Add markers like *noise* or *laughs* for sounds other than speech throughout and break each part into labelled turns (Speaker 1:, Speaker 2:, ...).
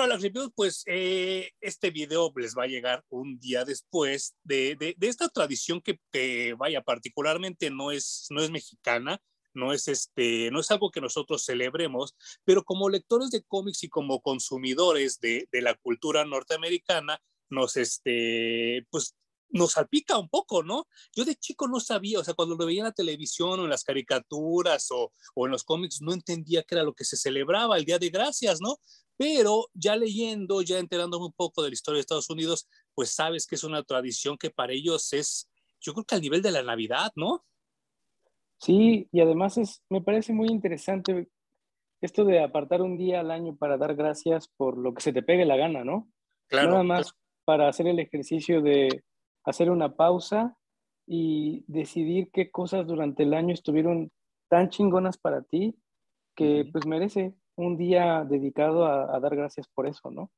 Speaker 1: De Parallax Reviews, pues eh, este video les va a llegar un día después de, de, de esta tradición que, que, vaya, particularmente no es, no es mexicana, no es, este, no es algo que nosotros celebremos, pero como lectores de cómics y como consumidores de, de la cultura norteamericana, nos, este, pues, nos salpica un poco, ¿no? Yo de chico no sabía, o sea, cuando lo veía en la televisión o en las caricaturas o, o en los cómics, no entendía qué era lo que se celebraba el Día de Gracias, ¿no? Pero ya leyendo, ya enterándome un poco de la historia de Estados Unidos, pues sabes que es una tradición que para ellos es, yo creo que al nivel de la Navidad, ¿no?
Speaker 2: Sí, y además es, me parece muy interesante esto de apartar un día al año para dar gracias por lo que se te pegue la gana, ¿no?
Speaker 1: Claro.
Speaker 2: Nada más para hacer el ejercicio de hacer una pausa y decidir qué cosas durante el año estuvieron tan chingonas para ti que pues merece un día dedicado a, dar gracias por eso, ¿no?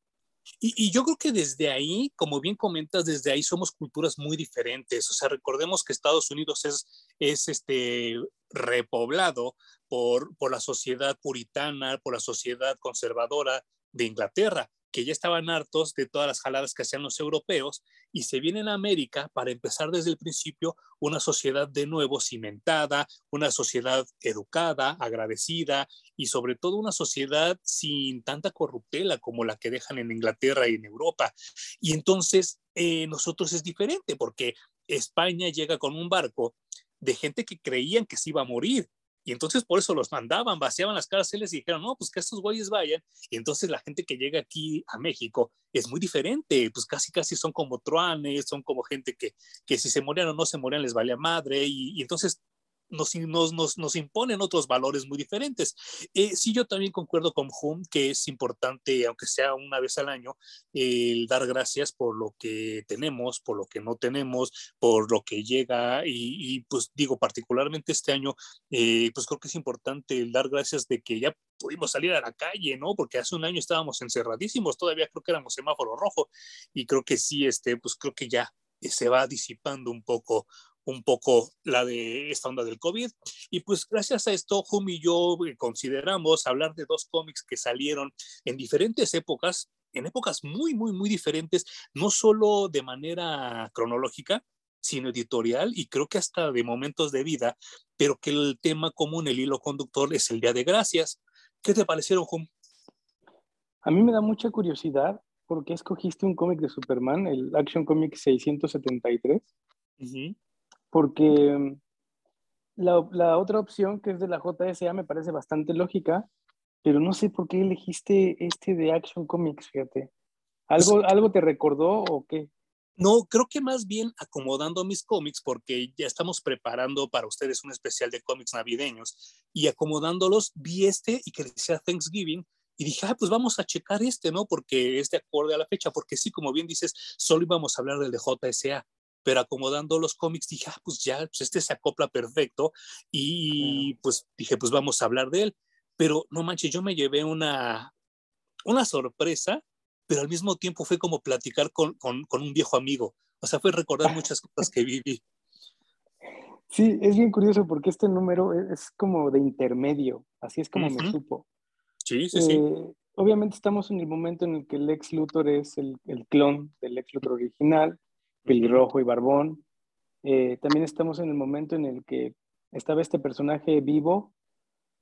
Speaker 1: Y, y, yo creo que desde ahí, como bien comentas, desde ahí somos culturas muy diferentes. O sea, recordemos que Estados Unidos es, es este, repoblado por, por la sociedad puritana, por la sociedad conservadora de Inglaterra que ya estaban hartos de todas las jaladas que hacían los europeos y se vienen a América para empezar desde el principio una sociedad de nuevo cimentada, una sociedad educada, agradecida y sobre todo una sociedad sin tanta corruptela como la que dejan en Inglaterra y en Europa. Y entonces eh, nosotros es diferente porque España llega con un barco de gente que creían que se iba a morir y entonces por eso los mandaban, vaciaban las cárceles y dijeron, no, pues que estos güeyes vayan. Y entonces la gente que llega aquí a México es muy diferente, pues casi casi son como truanes, son como gente que, que si se morían o no se morían les valía madre. Y, y entonces nos, nos, nos, imponen otros valores muy diferentes. Eh, sí, yo también concuerdo con Hum que es importante, aunque sea una vez al año, el dar gracias por lo que tenemos, por lo que no tenemos, por lo que llega y, y pues digo, particularmente este año, eh, pues creo que es importante el dar gracias de que ya pudimos salir a la calle, ¿no? Porque hace un año estábamos encerradísimos, todavía creo que éramos semáforo rojo y creo que sí, este, pues creo que ya se va disipando un poco un poco la de esta onda del COVID. Y pues gracias a esto, Hum y yo eh, consideramos hablar de dos cómics que salieron en diferentes épocas, en épocas muy, muy, muy diferentes, no solo de manera cronológica, sino editorial y creo que hasta de momentos de vida, pero que el tema común, el hilo conductor es el Día de Gracias. ¿Qué te parecieron, Hum?
Speaker 2: A mí me da mucha curiosidad porque escogiste un cómic de Superman, el Action Comic 673. Uh -huh porque mm, la, la, otra opción, que es de la JSA, me parece bastante lógica, pero no sé por qué elegiste este de Action Comics, fíjate. ¿Algo, ¿algo te recordó o qué?
Speaker 1: No, creo que más bien acomodando mis cómics, porque ya estamos preparando para ustedes un especial de cómics navideños, y acomodándolos, vi este y que decía Thanksgiving, y dije, ah, pues vamos a checar este, ¿no? Porque es de acorde a la fecha, porque sí, como bien dices, solo íbamos a hablar del de JSA, pero acomodando los cómics dije, ah, pues ya, pues este se acopla perfecto y pues dije, pues vamos a hablar de él. Pero no manches, yo me llevé una, una sorpresa, pero al mismo tiempo fue como platicar con, con, con un viejo amigo. O sea, fue recordar muchas cosas que viví. *laughs*
Speaker 2: Sí, es bien curioso porque este número es como de intermedio, así es como uh -huh. me supo.
Speaker 1: Sí, sí, sí.
Speaker 2: Eh, obviamente estamos en el momento en el que Lex Luthor es el, el clon del Lex Luthor original, pelirrojo y barbón. Eh, también estamos en el momento en el que estaba este personaje vivo,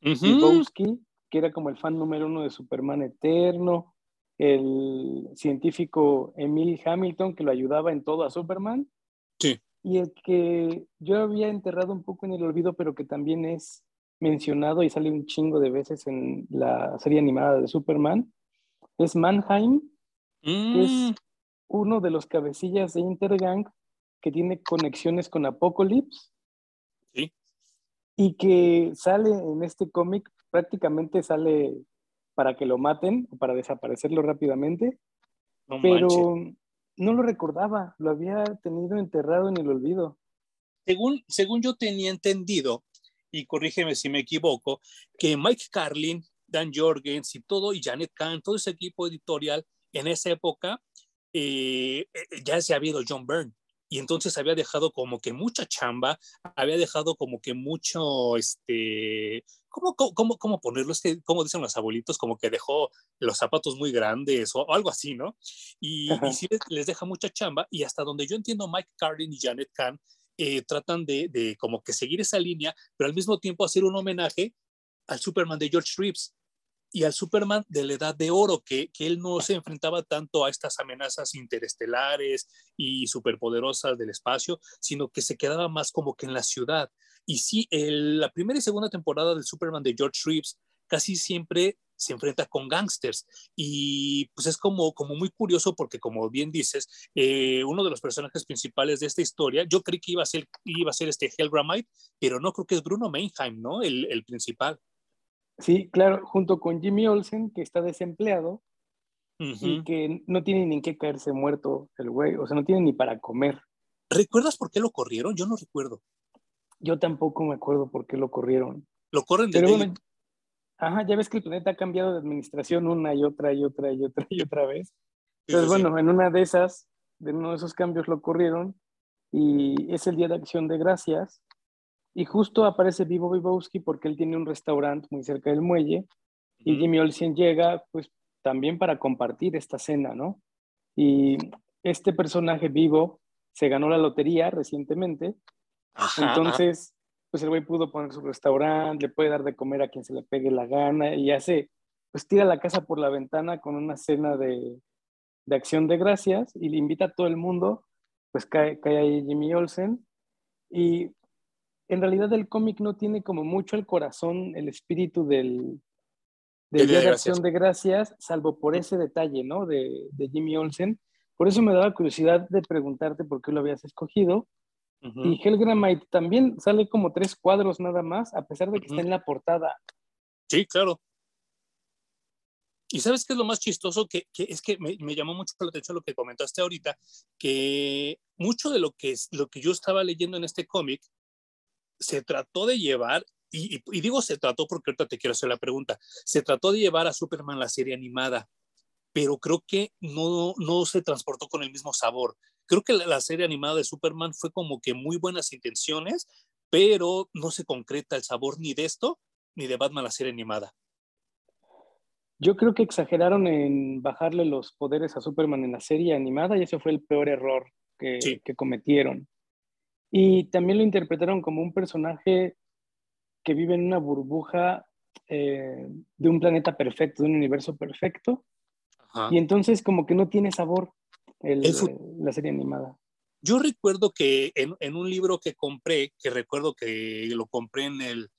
Speaker 2: uh -huh. que era como el fan número uno de Superman Eterno, el científico Emil Hamilton, que lo ayudaba en todo a Superman.
Speaker 1: Sí.
Speaker 2: Y el que yo había enterrado un poco en el olvido, pero que también es mencionado y sale un chingo de veces en la serie animada de Superman, es Mannheim, mm. que es uno de los cabecillas de Intergang que tiene conexiones con Apocalypse.
Speaker 1: Sí.
Speaker 2: Y que sale en este cómic, prácticamente sale para que lo maten o para desaparecerlo rápidamente.
Speaker 1: No
Speaker 2: pero
Speaker 1: manches.
Speaker 2: no lo recordaba, lo había tenido enterrado en el olvido.
Speaker 1: Según, según yo tenía entendido, y corrígeme si me equivoco, que Mike Carlin, Dan Jorgens y todo, y Janet Kahn, todo ese equipo editorial en esa época eh, ya se ha habido John Byrne. y entonces había dejado como que mucha chamba, había dejado como que mucho, este, ¿cómo, cómo, cómo ponerlo? Es que, como dicen los abuelitos, como que dejó los zapatos muy grandes o, algo así, ¿no? Y, y sí les, deja mucha chamba y hasta donde yo entiendo, Mike Carlin y Janet Kahn eh, tratan de, de como que seguir esa línea, pero al mismo tiempo hacer un homenaje al Superman de George Reeves y al Superman de la Edad de Oro, que, que, él no se enfrentaba tanto a estas amenazas interestelares y superpoderosas del espacio, sino que se quedaba más como que en la ciudad. Y sí, el, la primera y segunda temporada del Superman de George Reeves casi siempre se enfrenta con gangsters y pues es como, como muy curioso porque como bien dices, eh, uno de los personajes principales de esta historia, yo creí que iba a ser, iba a ser este Hellgramite, pero no creo que es Bruno Meinheim, ¿no? El principal.
Speaker 2: Sí, claro, junto con Jimmy Olsen, que está desempleado y que no tiene ni que caerse muerto el güey, o sea, no tiene ni para comer.
Speaker 1: ¿Recuerdas por qué lo corrieron? Yo no recuerdo.
Speaker 2: Yo tampoco me acuerdo por qué lo corrieron.
Speaker 1: Lo corren de Pero
Speaker 2: Ajá, ya ves que el planeta ha cambiado de administración una y otra y otra y otra y otra vez. Entonces, bueno, en una de esas, de uno de esos cambios lo corrieron y es el Día de Acción de Gracias y justo aparece Vivo Vivowski porque él tiene un restaurante muy cerca del muelle y Jimmy Olsen llega pues también para compartir esta cena, ¿no? Y este personaje vivo se ganó la lotería recientemente, entonces pues el güey pudo poner su restaurante, le puede dar de comer a quien se le pegue la gana y hace, pues tira la casa por la ventana con una cena de, de acción de gracias y le invita a todo el mundo, pues cae, cae ahí Jimmy Olsen. Y en realidad el cómic no tiene como mucho el corazón, el espíritu del, del Día de Acción de Gracias, salvo por ese detalle, ¿no? De, de, Jimmy Olsen. Por eso me daba curiosidad de preguntarte por qué lo habías escogido. Y Helgramite también sale como tres cuadros nada más, a pesar de que está en la portada.
Speaker 1: Sí, claro. Y sabes qué es lo más chistoso, que, que es que me, me, llamó mucho la atención lo que comentaste ahorita, que mucho de lo que, lo que yo estaba leyendo en este cómic se trató de llevar, y, digo se trató porque ahorita te quiero hacer la pregunta, se trató de llevar a Superman la serie animada, pero creo que no, no se transportó con el mismo sabor. Creo que la, serie animada de Superman fue como que muy buenas intenciones, pero no se concreta el sabor ni de esto ni de Batman la serie animada.
Speaker 2: Yo creo que exageraron en bajarle los poderes a Superman en la serie animada y ese fue el peor error que, que cometieron. Y también lo interpretaron como un personaje que vive en una burbuja eh, de un planeta perfecto, de un universo perfecto. Y entonces como que no tiene sabor el, la serie animada.
Speaker 1: Yo recuerdo que en, en, un libro que compré, que recuerdo que lo compré en el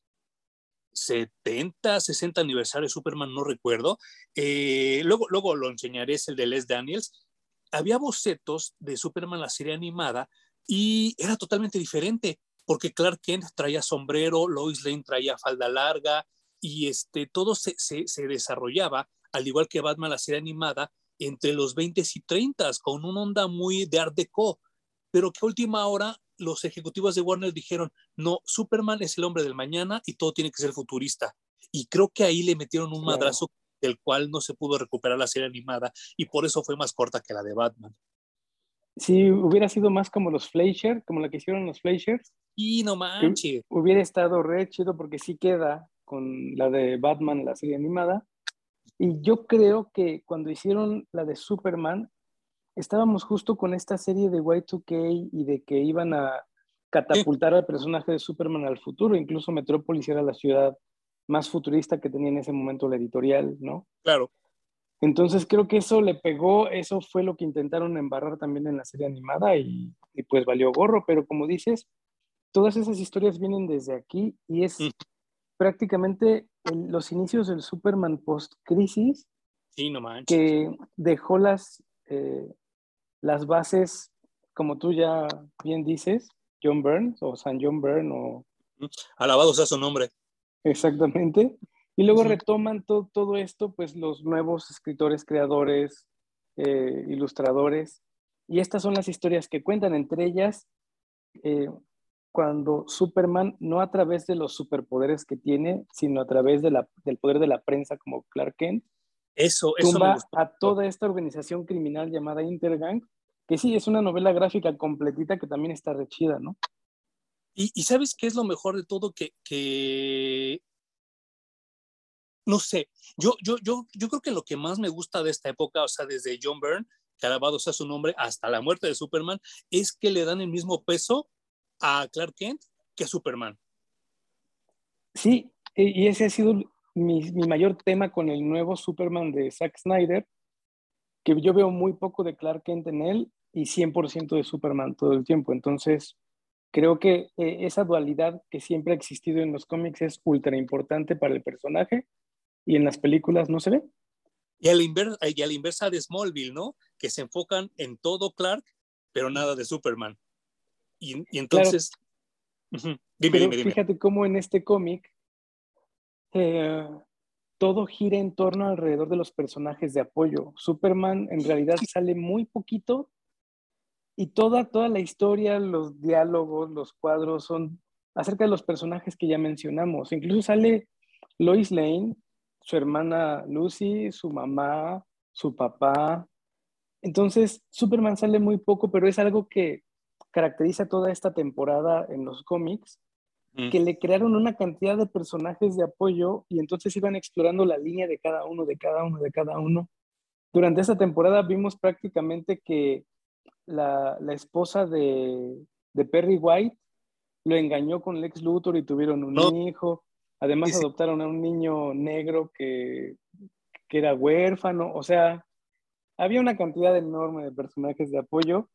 Speaker 1: 70, 60 aniversario de Superman, no recuerdo, eh, luego, luego lo enseñaré, es el de Les Daniels, había bocetos de Superman, la serie animada, y era totalmente diferente, porque Clark Kent traía sombrero, Lois Lane traía falda larga, y este, todo se, se, se desarrollaba, al igual que Batman, la serie animada, entre los 20 y 30, con una onda muy de Art Deco, pero que a última hora los ejecutivos de Warner dijeron, no, Superman es el hombre del mañana y todo tiene que ser futurista. Y creo que ahí le metieron un madrazo del cual no se pudo recuperar la serie animada y por eso fue más corta que la de Batman.
Speaker 2: Si hubiera sido más como los Fleischer, como la que hicieron los Fleischers.
Speaker 1: Y no manches.
Speaker 2: Hubiera estado re chido porque sí queda con la de Batman, la serie animada. Y yo creo que cuando hicieron la de Superman, estábamos justo con esta serie de Y2K y de que iban a catapultar al personaje de Superman al futuro. Incluso Metrópolis era la ciudad más futurista que tenía en ese momento la editorial, ¿no?
Speaker 1: Claro.
Speaker 2: Entonces creo que eso le pegó, eso fue lo que intentaron embarrar también en la serie animada y, pues valió gorro, pero como dices, todas esas historias vienen desde aquí y es mm. prácticamente los inicios del Superman post-crisis
Speaker 1: sí, no
Speaker 2: que dejó las, eh, las bases, como tú ya bien dices, John Byrne o San John Byrne o...
Speaker 1: Alabado sea su nombre.
Speaker 2: Exactamente. Y luego retoman todo esto, pues los nuevos escritores, creadores, eh, ilustradores. Y estas son las historias que cuentan, entre ellas, eh, cuando Superman, no a través de los superpoderes que tiene, sino a través de la, del poder de la prensa como Clark Kent,
Speaker 1: eso, eso
Speaker 2: tumba a toda esta organización criminal llamada Intergang, que sí, es una novela gráfica completita que también está rechida, ¿no?
Speaker 1: Y, sabes qué es lo mejor de todo que, que no sé, yo, yo, yo, yo creo que lo que más me gusta de esta época, o sea, desde John Byrne, que alabado sea su nombre, hasta la muerte de Superman, es que le dan el mismo peso a Clark Kent que a Superman.
Speaker 2: Sí, y ese ha sido mi, mayor tema con el nuevo Superman de Zack Snyder, que yo veo muy poco de Clark Kent en él y 100% de Superman todo el tiempo. Entonces, creo que eh, esa dualidad que siempre ha existido en los cómics es ultra importante para el personaje y en las películas no se ve.
Speaker 1: Y a la inversa, y a la inversa de Smallville, ¿no? Que se enfocan en todo Clark, pero nada de Superman. Y, entonces...
Speaker 2: Fíjate cómo en este cómic eh, todo gira en torno alrededor de los personajes de apoyo. Superman en realidad sale muy poquito y toda, toda la historia, los diálogos, los cuadros son acerca de los personajes que ya mencionamos. Incluso sale Lois Lane, su hermana Lucy, su mamá, su papá. Entonces, Superman sale muy poco, pero es algo que caracteriza toda esta temporada en los cómics, mm. que le crearon una cantidad de personajes de apoyo y entonces iban explorando la línea de cada uno, de cada uno, de cada uno. Durante esta temporada vimos prácticamente que la, esposa de, Perry White lo engañó con Lex Luthor y tuvieron un hijo. Además adoptaron a un niño negro que, que era huérfano. O sea, había una cantidad enorme de personajes de apoyo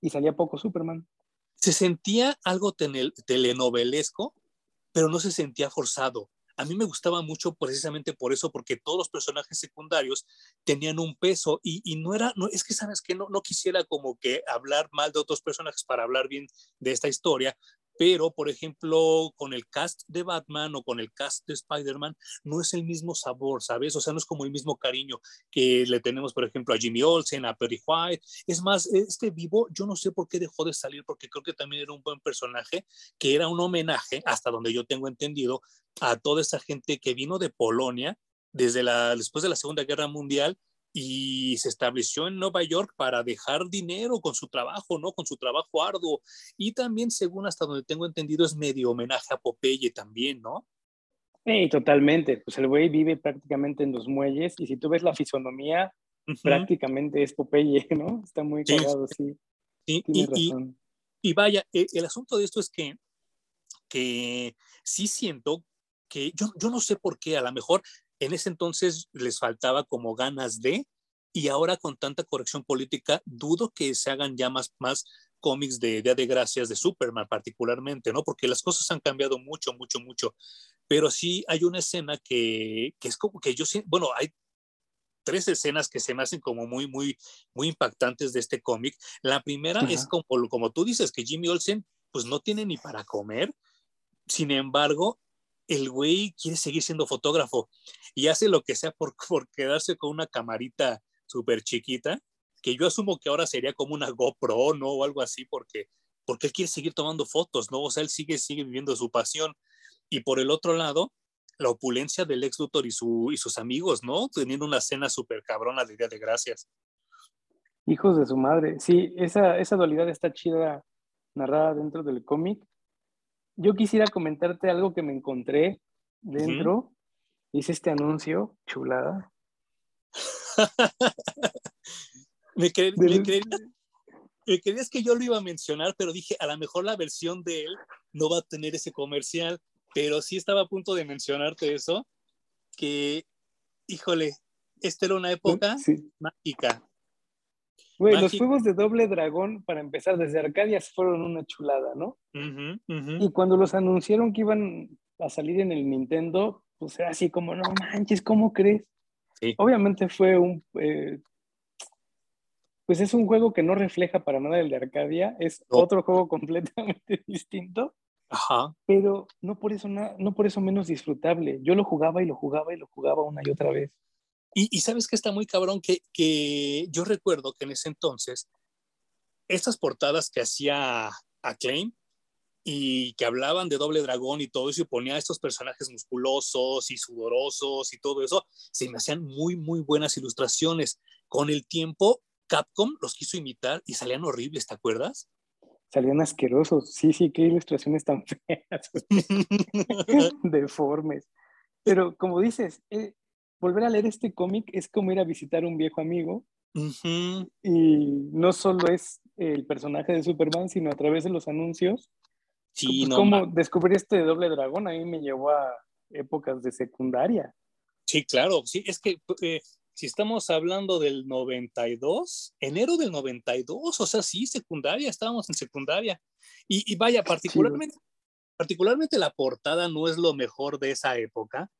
Speaker 2: y salía poco Superman.
Speaker 1: Se sentía algo telenovelesco, pero no se sentía forzado a mí me gustaba mucho precisamente por eso, porque todos los personajes secundarios tenían un peso y, no era, no, es que sabes que no, no quisiera como que hablar mal de otros personajes para hablar bien de esta historia, pero por ejemplo con el cast de Batman o con el cast de Spider-Man no es el mismo sabor, ¿sabes? O sea, no es como el mismo cariño que le tenemos, por ejemplo, a Jimmy Olsen, a Perry White. Es más, este vivo, yo no sé por qué dejó de salir, porque creo que también era un buen personaje, que era un homenaje, hasta donde yo tengo entendido, a toda esa gente que vino de Polonia desde la, después de la Segunda Guerra Mundial y se estableció en Nueva York para dejar dinero con su trabajo, ¿no? Con su trabajo arduo. Y también, según hasta donde tengo entendido, es medio homenaje a Popeye también, ¿no?
Speaker 2: Sí, totalmente. Pues el güey vive prácticamente en los muelles y si tú ves la fisonomía, prácticamente es Popeye, ¿no? Está muy cagado, sí.
Speaker 1: sí. Y, y, vaya, e, el, asunto de esto es que, que sí siento que yo, yo no sé por qué, a lo mejor en ese entonces les faltaba como ganas de, y ahora con tanta corrección política, dudo que se hagan ya más, más cómics de Día de Gracias de Superman particularmente, ¿no? Porque las cosas han cambiado mucho, mucho, mucho. Pero sí hay una escena que, que es como que yo, bueno, hay tres escenas que se me hacen como muy, muy, muy impactantes de este cómic. La primera es como, como tú dices, que Jimmy Olsen pues no tiene ni para comer. Sin embargo, el güey quiere seguir siendo fotógrafo y hace lo que sea por, *laughs* por quedarse con una camarita súper chiquita, que yo asumo que ahora sería como una GoPro, ¿no? O algo así, porque, porque él quiere seguir tomando fotos, ¿no? O sea, él sigue, sigue viviendo su pasión. Y por el otro lado, la opulencia del ex Luthor y, su, y sus amigos, ¿no? Teniendo una cena súper cabrona de Día de Gracias.
Speaker 2: Hijos de su madre. Sí, esa, esa dualidad está chida narrada dentro del cómic yo quisiera comentarte algo que me encontré dentro. Hice este anuncio, chulada. *laughs*
Speaker 1: me, creías, que yo lo iba a mencionar, pero dije, a lo mejor la versión de él no va a tener ese comercial, pero sí estaba a punto de mencionarte eso, que, híjole, esta era una época mágica.
Speaker 2: Güey, los juegos de doble dragón, para empezar, desde Arcadia fueron una chulada, ¿no? Y cuando los anunciaron que iban a salir en el Nintendo, pues era así como, no manches, ¿cómo crees? Obviamente fue un... Eh, pues es un juego que no refleja para nada el de Arcadia, es otro juego *laughs* completamente distinto.
Speaker 1: Ajá.
Speaker 2: Pero no por, eso no por eso menos disfrutable. Yo lo jugaba y lo jugaba y lo jugaba una y otra vez.
Speaker 1: Y, sabes que está muy cabrón que, que, yo recuerdo que en ese entonces, estas portadas que hacía Acclaim y que hablaban de Doble Dragón y todo eso y ponía a estos personajes musculosos y sudorosos y todo eso, se me hacían muy, muy buenas ilustraciones. Con el tiempo Capcom los quiso imitar y salían horribles, ¿te acuerdas?
Speaker 2: Salían asquerosos. Sí, sí, qué ilustraciones tan *laughs* feas. *laughs* Deformes. Pero como dices, eh, volver a leer este cómic es como ir a visitar un viejo amigo. Y no solo es el personaje de Superman, sino a través de los anuncios. Sí, pues, no. Como descubrir este doble dragón a mí me llevó a épocas de secundaria.
Speaker 1: Sí, claro. Sí, es que eh, si estamos hablando del 92, enero del 92, o sea, sí, secundaria, estábamos en secundaria. Y, vaya, particularmente, particularmente la portada no es lo mejor de esa época,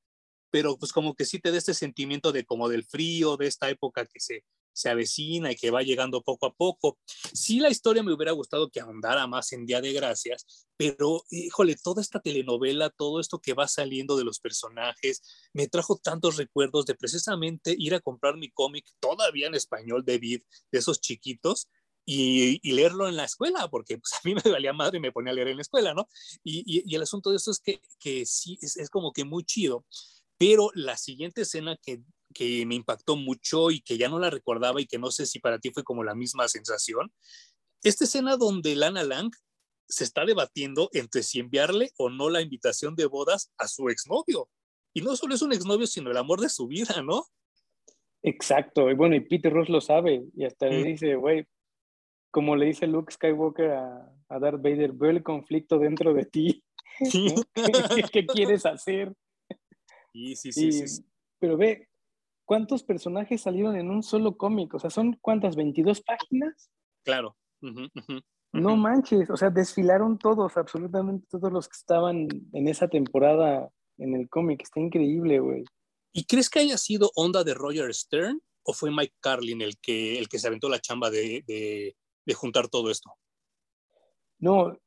Speaker 1: pero pues como que sí te da este sentimiento de como del frío, de esta época que se, se avecina y que va llegando poco a poco. Sí, la historia me hubiera gustado que ahondara más en Día de Gracias, pero híjole, toda esta telenovela, todo esto que va saliendo de los personajes, me trajo tantos recuerdos de precisamente ir a comprar mi cómic todavía en español de Vid, de esos chiquitos, y, leerlo en la escuela, porque pues, a mí *laughs* me valía madre y me ponía a leer en la escuela, ¿no? Y, y, el asunto de esto es que, que sí, es, es, como que muy chido, pero la siguiente escena que que me impactó mucho y que ya no la recordaba y que no sé si para ti fue como la misma sensación. Esta escena donde Lana Lang se está debatiendo entre si enviarle o no la invitación de bodas a su exnovio. Y no solo es un exnovio, sino el amor de su vida, ¿no?
Speaker 2: Exacto. Y bueno, y Peter Ross lo sabe y hasta le dice, güey, como le dice Luke Skywalker a, a, Darth Vader, veo el conflicto dentro de ti. *laughs* ¿Qué, quieres hacer?
Speaker 1: Sí, sí, sí, sí.
Speaker 2: Pero ve, ¿cuántos personajes salieron en un solo cómic? O sea, ¿son cuántas? ¿22 páginas?
Speaker 1: Claro.
Speaker 2: No manches, o sea, desfilaron todos, absolutamente todos los que estaban en esa temporada en el cómic. Está increíble, güey.
Speaker 1: ¿Y crees que haya sido onda de Roger Stern o fue Mike Carlin el que, el que se aventó la chamba de, de juntar todo esto?
Speaker 2: No,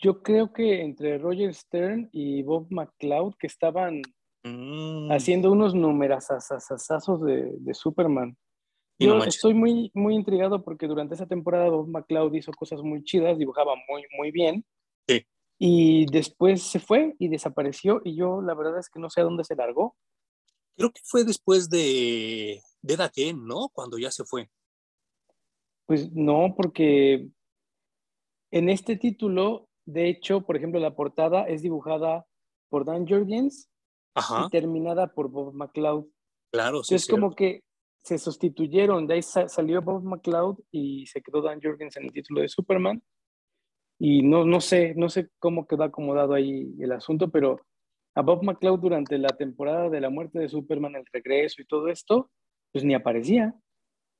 Speaker 2: yo creo que entre Roger Stern y Bob McCloud, que estaban Mm. haciendo unos numerasazazazazos de, de Superman. Yo estoy muy, muy intrigado porque durante esa temporada Bob McCloud hizo cosas muy chidas, dibujaba muy, muy bien.
Speaker 1: Sí.
Speaker 2: Y después se fue y desapareció y yo la verdad es que no sé a dónde se largó.
Speaker 1: Creo que fue después de, de Daken, ¿no? Cuando ya se fue.
Speaker 2: Pues no, porque en este título, de hecho, por ejemplo, la portada es dibujada por Dan Jurgens y terminada por Bob McCloud.
Speaker 1: Claro,
Speaker 2: sí. Es como que se sustituyeron, de ahí salió Bob McCloud y se quedó Dan Jurgens en el título de Superman. Y no, no sé, no sé cómo quedó acomodado ahí el asunto, pero a Bob McCloud durante la temporada de la muerte de Superman, el regreso y todo esto, pues ni aparecía.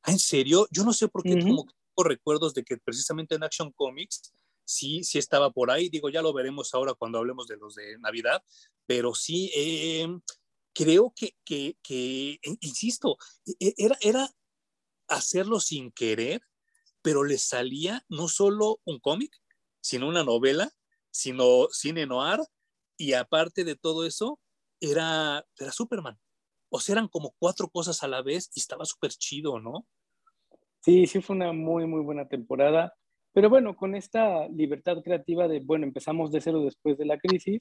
Speaker 1: Ah, ¿En serio? Yo no sé por qué tengo recuerdos de que precisamente en Action Comics sí, sí estaba por ahí. Digo, ya lo veremos ahora cuando hablemos de los de Navidad, pero sí, eh, creo que, que, que, eh, insisto, e, era, era hacerlo sin querer, pero le salía no solo un cómic, sino una novela, sino cine noir, y aparte de todo eso, era, era Superman. O sea, eran como cuatro cosas a la vez y estaba súper chido, ¿no?
Speaker 2: Sí, sí fue una muy, muy buena temporada. Pero bueno, con esta libertad creativa de, bueno, empezamos de cero después de la crisis,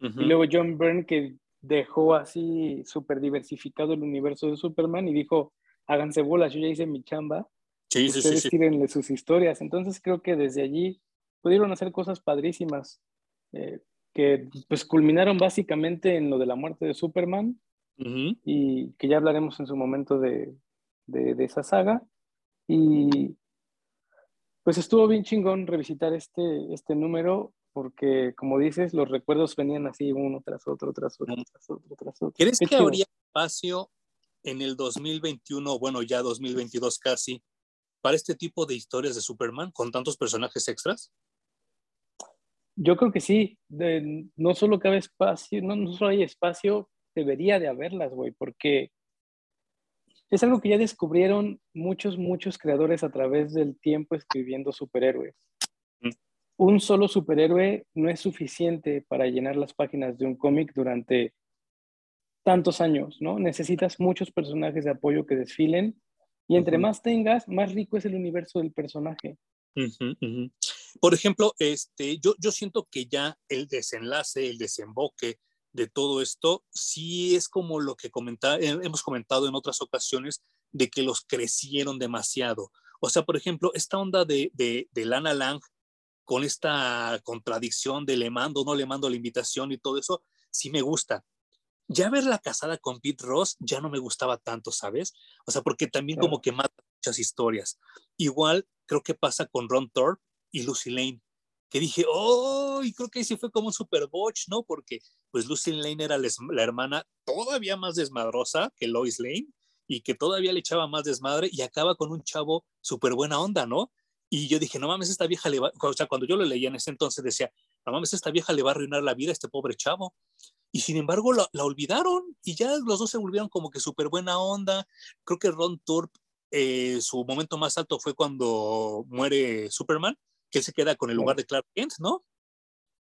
Speaker 2: y luego John Byrne que dejó así súper diversificado el universo de Superman y dijo, háganse bolas, yo ya hice mi chamba,
Speaker 1: sí,
Speaker 2: ustedes
Speaker 1: sí,
Speaker 2: tírenle sus historias. Entonces creo que desde allí pudieron hacer cosas padrísimas, eh, que pues culminaron básicamente en lo de la muerte de Superman, y que ya hablaremos en su momento de, de, de esa saga. Y pues estuvo bien chingón revisitar este, este número porque, como dices, los recuerdos venían así uno tras otro, tras otro, tras otro, tras otro.
Speaker 1: ¿Crees que habría espacio en el 2021, bueno, ya 2022 casi, para este tipo de historias de Superman con tantos personajes extras?
Speaker 2: Yo creo que sí. no solo cabe espacio, no, no solo hay espacio, debería de haberlas, güey, porque es algo que ya descubrieron muchos, muchos creadores a través del tiempo escribiendo superhéroes. Mm. Un solo superhéroe no es suficiente para llenar las páginas de un cómic durante tantos años, ¿no? Necesitas muchos personajes de apoyo que desfilen y entre más tengas, más rico es el universo del personaje.
Speaker 1: Por ejemplo, este, yo, yo siento que ya el desenlace, el desemboque de todo esto, sí es como lo que comenta, hemos comentado en otras ocasiones, de que los crecieron demasiado. O sea, por ejemplo, esta onda de, de, de Lana Lang con esta contradicción de le mando, no le mando la invitación y todo eso, sí me gusta. Ya verla casada con Pete Ross ya no me gustaba tanto, ¿sabes? O sea, porque también como que mata muchas historias. Igual creo que pasa con Ron Thorpe y Lucy Lane, que dije, oh, y creo que sí fue como un super botch, ¿no? Porque pues Lucy Lane era la hermana todavía más desmadrosa que Lois Lane y que todavía le echaba más desmadre y acaba con un chavo súper buena onda, ¿no? Y yo dije, no mames, esta vieja le va, o sea, cuando yo lo leía en ese entonces decía, no mames, esta vieja le va a arruinar la vida a este pobre chavo. Y sin embargo la, olvidaron y ya los dos se volvieron como que súper buena onda. Creo que Ron Turp, eh, su momento más alto fue cuando muere Superman, que él se queda con el lugar de Clark Kent, ¿no?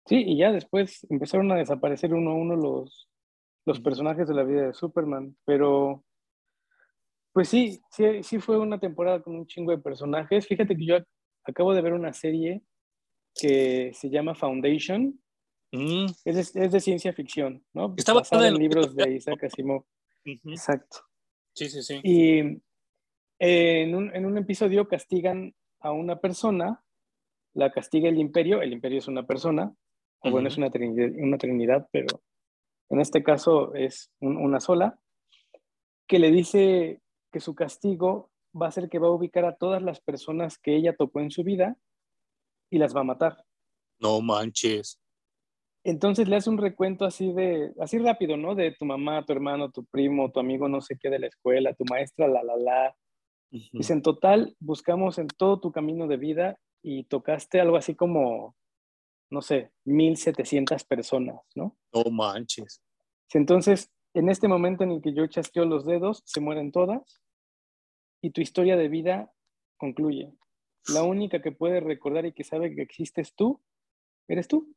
Speaker 2: Sí, y ya después empezaron a desaparecer uno a uno los, los personajes de la vida de Superman, pero pues sí, sí, sí fue una temporada con un chingo de personajes. Fíjate que yo acabo de ver una serie que se llama Foundation. Mm. Es, de, es, de, ciencia ficción, ¿no?
Speaker 1: Estaba basada
Speaker 2: en libros de Isaac Asimov. Exacto.
Speaker 1: Sí, sí, sí.
Speaker 2: Y eh, en, un, en un episodio castigan a una persona, la castiga el imperio, el imperio es una persona, o bueno, es una trinidad, una trinidad, pero en este caso es una sola, que le dice que su castigo va a ser que va a ubicar a todas las personas que ella tocó en su vida y las va a matar.
Speaker 1: No manches.
Speaker 2: Entonces le hace un recuento así de, así rápido, ¿no? De tu mamá, tu hermano, tu primo, tu amigo, no sé qué de la escuela, tu maestra, la, la, la. Dice, en total, buscamos en todo tu camino de vida y tocaste algo así como, no sé, 1700 personas, ¿no?
Speaker 1: No manches.
Speaker 2: Entonces, en este momento en el que yo chasqueo los dedos, se mueren todas y tu historia de vida concluye. La única que puede recordar y que sabe que existes tú, eres tú.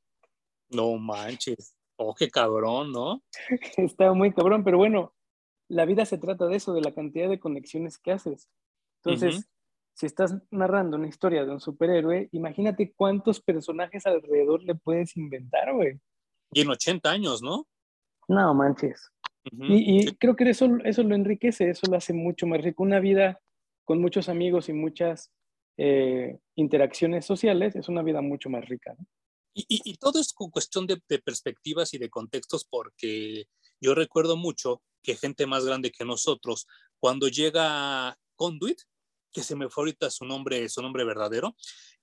Speaker 1: No manches. Oh, qué cabrón, ¿no? *laughs*
Speaker 2: Está muy cabrón, pero bueno, la vida se trata de eso, de la cantidad de conexiones que haces. Entonces, si estás narrando una historia de un superhéroe, imagínate cuántos personajes alrededor le puedes inventar, güey.
Speaker 1: Y en 80 años, ¿no?
Speaker 2: No manches y, creo que eso, eso lo enriquece, eso lo hace mucho más rico. Una vida con muchos amigos y muchas eh, interacciones sociales es una vida mucho más rica.
Speaker 1: Y, y, todo es cuestión de, de, perspectivas y de contextos, porque yo recuerdo mucho que gente más grande que nosotros, cuando llega Conduit, que se me fue ahorita su nombre, su nombre verdadero,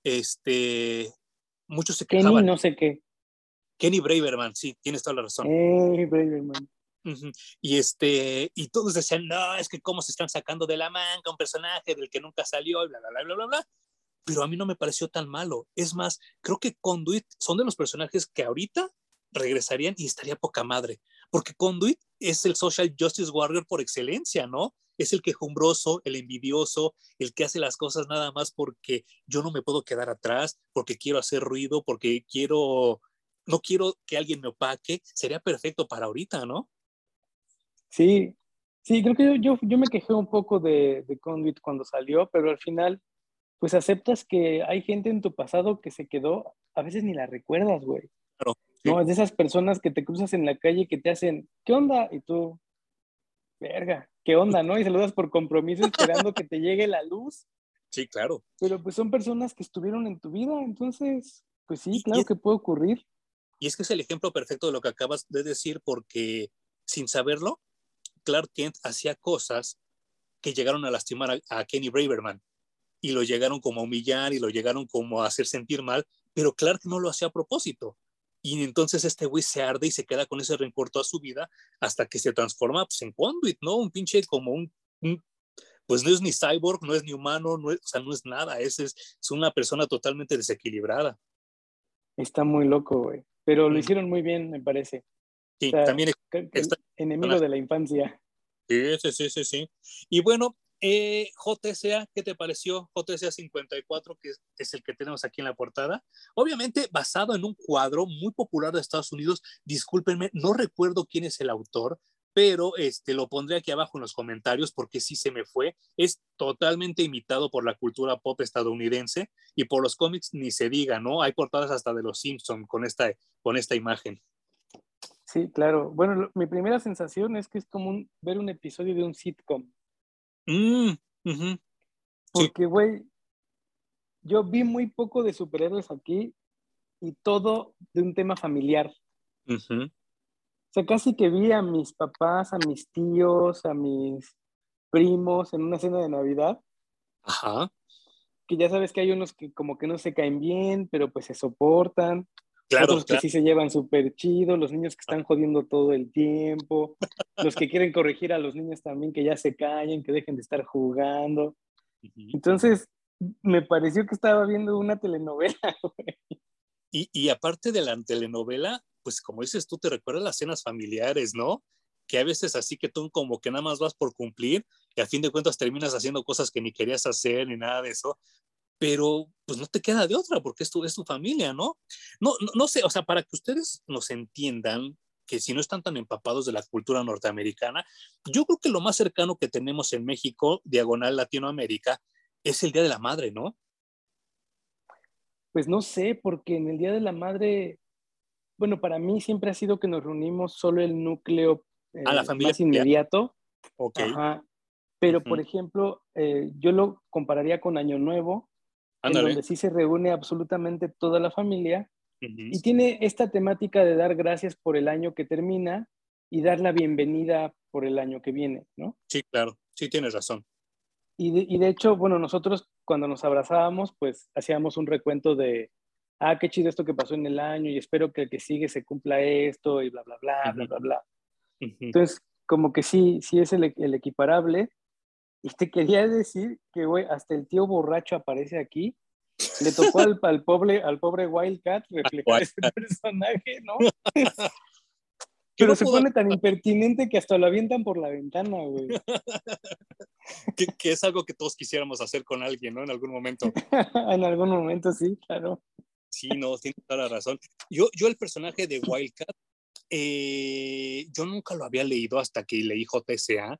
Speaker 1: este, muchos se quejaban.
Speaker 2: Kenny no sé qué.
Speaker 1: Kenny Braverman, sí, tienes toda la razón.
Speaker 2: Kenny Braverman.
Speaker 1: Y este, y todos decían, no, es que cómo se están sacando de la manga un personaje del que nunca salió, y bla, bla, bla, bla, bla, bla. Pero a mí no me pareció tan malo. Es más, creo que Conduit son de los personajes que ahorita regresarían y estaría poca madre. Porque Conduit es el social justice warrior por excelencia, ¿no? Es el quejumbroso, el envidioso, el que hace las cosas nada más porque yo no me puedo quedar atrás, porque quiero hacer ruido, porque quiero, no quiero que alguien me opaque. Sería perfecto para ahorita, ¿no?
Speaker 2: Sí, sí, creo que yo, yo, me quejé un poco de, de Conduit cuando salió, pero al final, pues aceptas que hay gente en tu pasado que se quedó, a veces ni la recuerdas, güey. Claro. No, es de esas personas que te cruzas en la calle que te hacen, ¿qué onda? Y tú, verga, ¿qué onda, no? Y saludas por compromiso esperando que te llegue la luz. *laughs*
Speaker 1: Sí, claro.
Speaker 2: Pero pues son personas que estuvieron en tu vida, entonces, pues sí, claro que puede ocurrir.
Speaker 1: Y es que es el ejemplo perfecto de lo que acabas de decir, porque sin saberlo, Clark Kent hacía cosas que llegaron a lastimar a, Kenny Braverman y lo llegaron como a humillar y lo llegaron como a hacer sentir mal, pero Clark no lo hacía a propósito. Y entonces este güey se arde y se queda con ese rencor toda su vida hasta que se transforma pues, en conduit, ¿no? Un pinche como un, pues no es ni cyborg, no es ni humano, no es, o sea, no es nada, es, es, una persona totalmente desequilibrada.
Speaker 2: Está muy loco, güey. Pero lo hicieron muy bien, me parece.
Speaker 1: Sí, también
Speaker 2: es enemigo de la infancia.
Speaker 1: Sí, sí, sí, sí, Y bueno, eh, JSA, ¿qué te pareció? JSA 54, que es, el que tenemos aquí en la portada. Obviamente basado en un cuadro muy popular de Estados Unidos. Discúlpenme, no recuerdo quién es el autor, pero este, lo pondré aquí abajo en los comentarios porque sí se me fue. Es totalmente imitado por la cultura pop estadounidense y por los cómics ni se diga, ¿no? Hay portadas hasta de los Simpson con esta, con esta imagen.
Speaker 2: Sí, claro. Bueno, mi primera sensación es que es como ver un episodio de un sitcom.
Speaker 1: Mm,
Speaker 2: Porque, güey, yo vi muy poco de superhéroes aquí y todo de un tema familiar. O sea, casi que vi a mis papás, a mis tíos, a mis primos en una cena de Navidad.
Speaker 1: Ajá.
Speaker 2: Que ya sabes que hay unos que como que no se caen bien, pero pues se soportan. Claro, otros que sí se llevan súper chido, los niños que están jodiendo todo el tiempo, los que quieren corregir a los niños también que ya se callen, que dejen de estar jugando. Entonces, me pareció que estaba viendo una telenovela. *laughs*
Speaker 1: Y, y, aparte de la telenovela, pues como dices tú, te recuerdas las cenas familiares, ¿no? Que a veces así que tú como que nada más vas por cumplir y a fin de cuentas terminas haciendo cosas que ni querías hacer ni nada de eso, pero pues no te queda de otra porque es tu, es tu familia, ¿no? ¿no? No, no sé, o sea, para que ustedes nos entiendan que si no están tan empapados de la cultura norteamericana, yo creo que lo más cercano que tenemos en México, diagonal Latinoamérica, es el Día de la Madre, ¿no?
Speaker 2: Pues no sé, porque en el Día de la Madre, bueno, para mí siempre ha sido que nos reunimos solo el núcleo
Speaker 1: a la eh, familia
Speaker 2: más inmediato.
Speaker 1: Ok.
Speaker 2: Pero, por ejemplo, eh, yo lo compararía con Año Nuevo, en donde sí se reúne absolutamente toda la familia y tiene esta temática de dar gracias por el año que termina y dar la bienvenida por el año que viene, ¿no?
Speaker 1: Sí, claro, sí tienes razón.
Speaker 2: Y de, y de hecho, bueno, nosotros cuando nos abrazábamos, pues hacíamos un recuento de, ah, qué chido esto que pasó en el año y espero que el que sigue se cumpla esto y bla, bla, bla, bla, bla, bla. Entonces, como que sí, sí es el, el equiparable. Y te quería decir que, güey, hasta el tío borracho aparece aquí le tocó al, al, pobre, al pobre Wildcat reflejar ese personaje, ¿no? *laughs* Pero se pone tan impertinente que hasta lo avientan por la ventana, güey. *laughs*
Speaker 1: que, que, es algo que todos quisiéramos hacer con alguien, ¿no? En algún momento. *laughs*
Speaker 2: en algún momento, sí, claro.
Speaker 1: Sí, no, tiene toda la razón. Yo, yo el personaje de Wildcat, eh, yo nunca lo había leído hasta que leí JSA,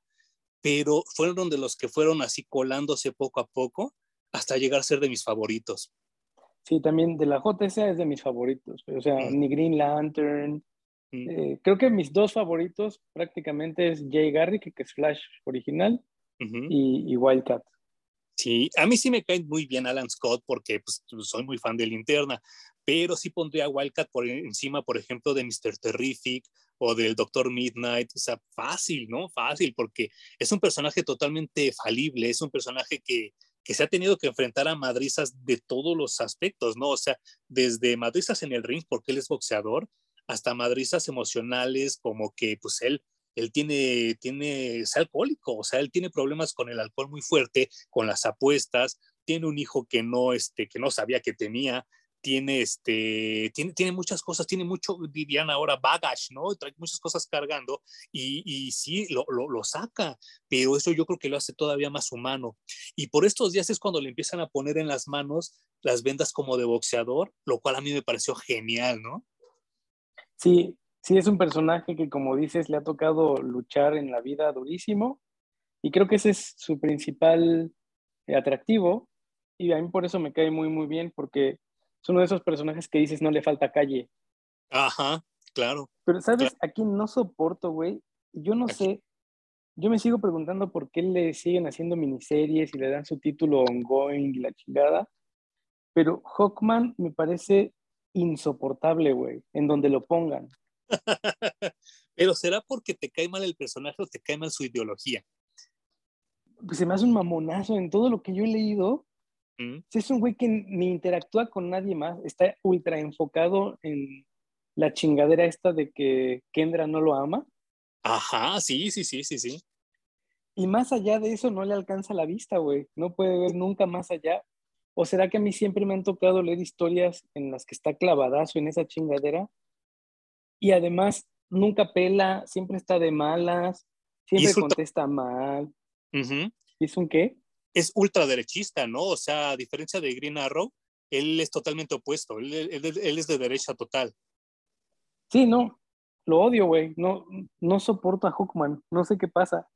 Speaker 1: pero fueron de los que fueron así colándose poco a poco hasta llegar a ser de mis favoritos.
Speaker 2: Sí, también de la JSA es de mis favoritos. O sea, mm. ni Green Lantern. Mm. Eh, creo que mis dos favoritos prácticamente es Jay Garrick, que es Flash original, y, Wildcat.
Speaker 1: Sí, a mí sí me cae muy bien Alan Scott porque pues, soy muy fan de Linterna, pero sí pondría a Wildcat por encima, por ejemplo, de Mr. Terrific o del Doctor Midnight. O sea, fácil, ¿no? Fácil, porque es un personaje totalmente falible, es un personaje que, que se ha tenido que enfrentar a madrizas de todos los aspectos, ¿no? O sea, desde madrizas en el ring, porque él es boxeador, hasta madrizas emocionales, como que pues él, él tiene, tiene, es alcohólico, o sea, él tiene problemas con el alcohol muy fuerte, con las apuestas, tiene un hijo que no, este, que no sabía que tenía, tiene, este, tiene, tiene muchas cosas, tiene mucho, dirían ahora, baggage, ¿no? Trae muchas cosas cargando y, y sí, lo, lo, lo, saca, pero eso yo creo que lo hace todavía más humano. Y por estos días es cuando le empiezan a poner en las manos las vendas como de boxeador, lo cual a mí me pareció genial, ¿no?
Speaker 2: Sí, sí, es un personaje que, como dices, le ha tocado luchar en la vida durísimo y creo que ese es su principal eh, atractivo y a mí por eso me cae muy, muy bien porque es uno de esos personajes que dices no le falta calle.
Speaker 1: Ajá, claro.
Speaker 2: Pero, ¿sabes? Aquí no soporto, güey. Yo no sé. Yo me sigo preguntando por qué le siguen haciendo miniseries y le dan su título ongoing y la chingada. Pero Hawkman me parece insoportable, güey, en donde lo pongan. *laughs*
Speaker 1: Pero será porque te cae mal el personaje o te cae mal su ideología.
Speaker 2: Pues se me hace un mamonazo en todo lo que yo he leído. Es un güey que ni interactúa con nadie más, está ultra enfocado en la chingadera esta de que Kendra no lo ama.
Speaker 1: Ajá, sí, sí, sí, sí, sí.
Speaker 2: Y más allá de eso no le alcanza la vista, güey. No puede ver nunca más allá. ¿O será que a mí siempre me han tocado leer historias en las que está clavadazo en esa chingadera? Y además nunca pela, siempre está de malas, siempre contesta mal. ¿Es un qué?
Speaker 1: Es ultraderechista, ¿no? O sea, a diferencia de Green Arrow, él es totalmente opuesto, él, es de derecha total.
Speaker 2: Sí, no, lo odio, güey, no, no soporto a Hookman, no sé qué pasa.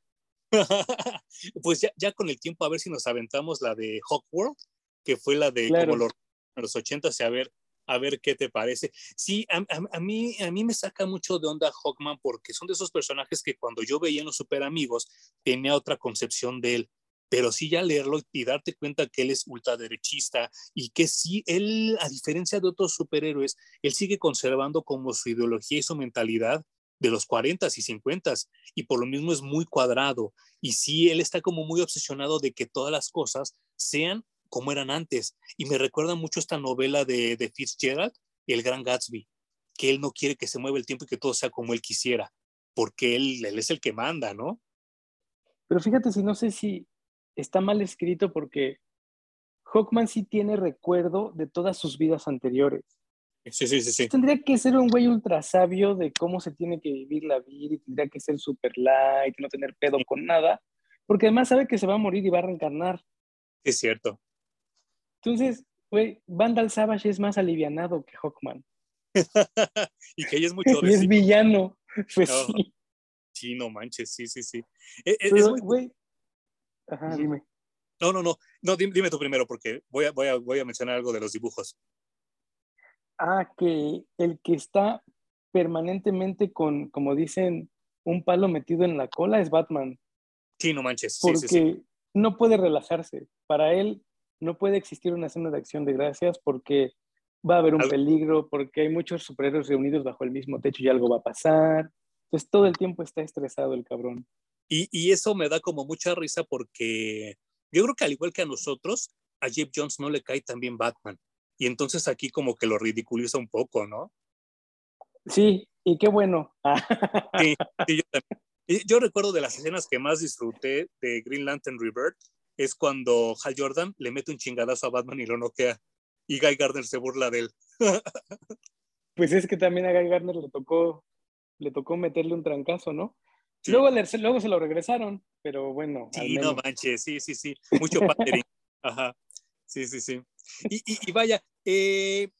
Speaker 2: *laughs*
Speaker 1: pues ya, con el tiempo a ver si nos aventamos la de Hawkworld, que fue la de como los, los 80, a ver, a ver qué te parece. Sí, a, a, mí, a mí me saca mucho de onda Hawkman porque son de esos personajes que cuando yo veía en los super amigos tenía otra concepción de él pero sí ya leerlo y darte cuenta que él es ultraderechista y que sí, él, a diferencia de otros superhéroes, él sigue conservando como su ideología y su mentalidad de los 40 y 50 y por lo mismo es muy cuadrado y sí, él está como muy obsesionado de que todas las cosas sean como eran antes y me recuerda mucho esta novela de, de Fitzgerald, El Gran Gatsby, que él no quiere que se mueva el tiempo y que todo sea como él quisiera, porque él, él es el que manda, ¿no?
Speaker 2: Pero fíjate si no sé si está mal escrito porque Hawkman sí tiene recuerdo de todas sus vidas anteriores.
Speaker 1: Sí, sí, sí, sí.
Speaker 2: Tendría que ser un güey ultra sabio de cómo se tiene que vivir la vida y tendría que ser super light, no tener pedo con nada, porque además sabe que se va a morir y va a reencarnar.
Speaker 1: Es cierto.
Speaker 2: Entonces, güey, Vandal Savage es más alivianado que Hawkman. *laughs*
Speaker 1: y que ella es mucho *laughs*
Speaker 2: Y es villano. *laughs* Pues sí.
Speaker 1: Sí, no manches, sí, sí, sí. E, e, es, muy...
Speaker 2: güey. Ajá, dime.
Speaker 1: No, no, no. No, dime, tú primero, porque voy a, voy, a, voy a mencionar algo de los dibujos.
Speaker 2: Ah, que el que está permanentemente con, como dicen, un palo metido en la cola es Batman.
Speaker 1: Sí, no manches.
Speaker 2: Porque
Speaker 1: sí, sí,
Speaker 2: no puede relajarse. Para él no puede existir una escena de acción de gracias porque va a haber un peligro, porque hay muchos superhéroes reunidos bajo el mismo techo y algo va a pasar. Entonces todo el tiempo está estresado el cabrón.
Speaker 1: Y, y, eso me da como mucha risa porque yo creo que al igual que a nosotros, a Jeff Jones no le cae también Batman. Y entonces aquí como que lo ridiculiza un poco, ¿no?
Speaker 2: Sí, y qué bueno. *laughs*
Speaker 1: sí, yo también. Yo recuerdo de las escenas que más disfruté de Green Lantern Rebirth es cuando Hal Jordan le mete un chingadazo a Batman y lo noquea. Y Guy Gardner se burla de él. *laughs*
Speaker 2: pues es que también a Guy Gardner le tocó, le tocó meterle un trancazo, ¿no? Luego, luego se lo regresaron, pero bueno.
Speaker 1: Sí, no manches, sí, sí, sí. Mucho patering. *laughs* Ajá. Sí, sí, sí. Y, y, vaya, eh,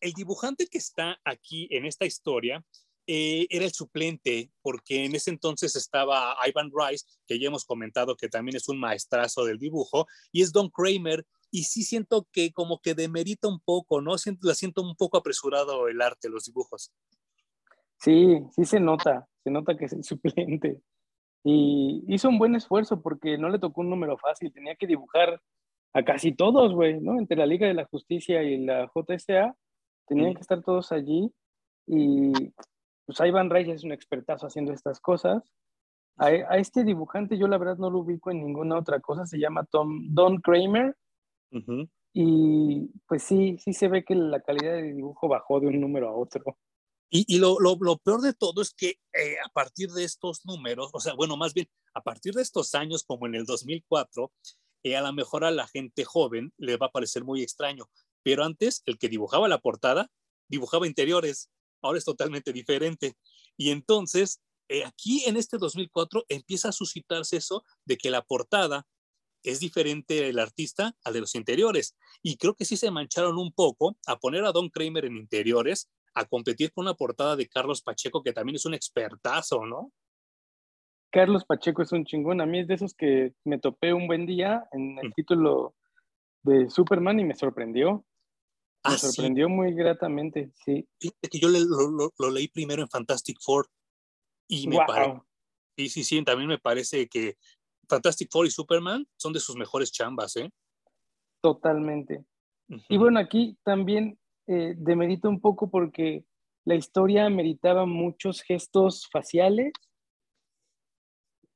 Speaker 1: el dibujante que está aquí en esta historia eh, era el suplente, porque en ese entonces estaba Ivan Rice, que ya hemos comentado que también es un maestrazo del dibujo, y es Don Kramer, y sí siento que como que demerita un poco, ¿no? Siento, la siento un poco apresurado el arte, los dibujos.
Speaker 2: Sí, sí se nota, se nota que es el *laughs* suplente. Y hizo un buen esfuerzo porque no le tocó un número fácil, tenía que dibujar a casi todos, güey, ¿no? Entre la Liga de la Justicia y la JSA, tenían que estar todos allí. Y pues Ivan Reyes es un expertazo haciendo estas cosas. A, este dibujante yo la verdad no lo ubico en ninguna otra cosa, se llama Tom, Don Kramer. Y pues sí, sí se ve que la calidad de dibujo bajó de un número a otro.
Speaker 1: Y, lo, peor de todo es que eh, a partir de estos números, o sea, bueno, más bien, a partir de estos años, como en el 2004, eh, a lo mejor a la gente joven le va a parecer muy extraño, pero antes el que dibujaba la portada dibujaba interiores, ahora es totalmente diferente. Y entonces, eh, aquí en este 2004 empieza a suscitarse eso de que la portada es diferente el artista al de los interiores. Y creo que sí se mancharon un poco a poner a Don Kramer en interiores, a competir con una portada de Carlos Pacheco, que también es un expertazo, ¿no?
Speaker 2: Carlos Pacheco es un chingón. A mí es de esos que me topé un buen día en el título de Superman y me sorprendió. Me ah, sorprendió muy gratamente, sí.
Speaker 1: Fíjate que yo lo, leí primero en Fantastic Four y me parece. Sí, sí, sí, también me parece que Fantastic Four y Superman son de sus mejores chambas, ¿eh?
Speaker 2: Totalmente. Y bueno, aquí también eh, demerito un poco porque la historia meritaba muchos gestos faciales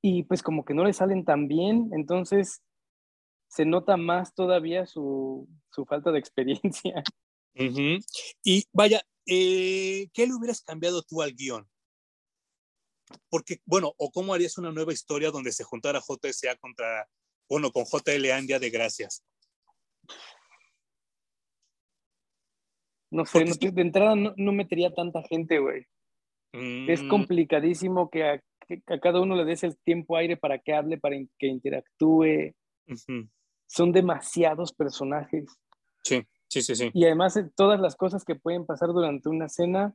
Speaker 2: y pues como que no le salen tan bien, entonces se nota más todavía su, falta de experiencia. *laughs*
Speaker 1: Y vaya, eh, ¿qué le hubieras cambiado tú al guion? Porque, bueno, o cómo harías una nueva historia donde se juntara JSA contra, bueno, con JLA en Día de Gracias.
Speaker 2: No sé, de entrada no, metería tanta gente, güey. Es mm. complicadísimo que a que a cada uno le des el tiempo aire para que hable, para que interactúe. Son demasiados personajes.
Speaker 1: Sí, sí, sí, sí.
Speaker 2: Y además eh, todas las cosas que pueden pasar durante una cena,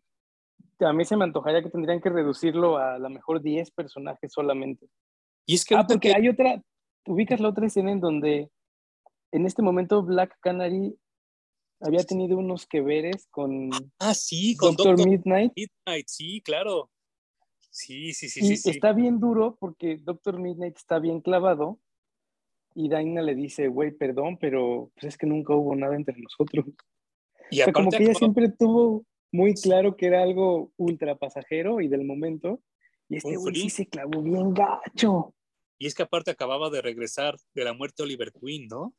Speaker 2: a mí se me antojaría que tendrían que reducirlo a a lo mejor 10 personajes solamente.
Speaker 1: Y es que...
Speaker 2: Ah, porque hay otra, ubicas la otra escena en donde en este momento Black Canary había tenido unos que veres con,
Speaker 1: ah, sí, con
Speaker 2: Doctor, Midnight.
Speaker 1: Midnight. Sí, claro. Sí, sí, sí,
Speaker 2: y
Speaker 1: sí,
Speaker 2: Está bien duro porque Doctor Midnight está bien clavado y Daina le dice, güey, perdón, pero pues es que nunca hubo nada entre nosotros. Y o sea, como que ella siempre tuvo muy claro que era algo ultra pasajero y del momento, y este güey sí se clavó bien gacho.
Speaker 1: Y es que aparte acababa de regresar de la muerte de Oliver Queen, ¿no?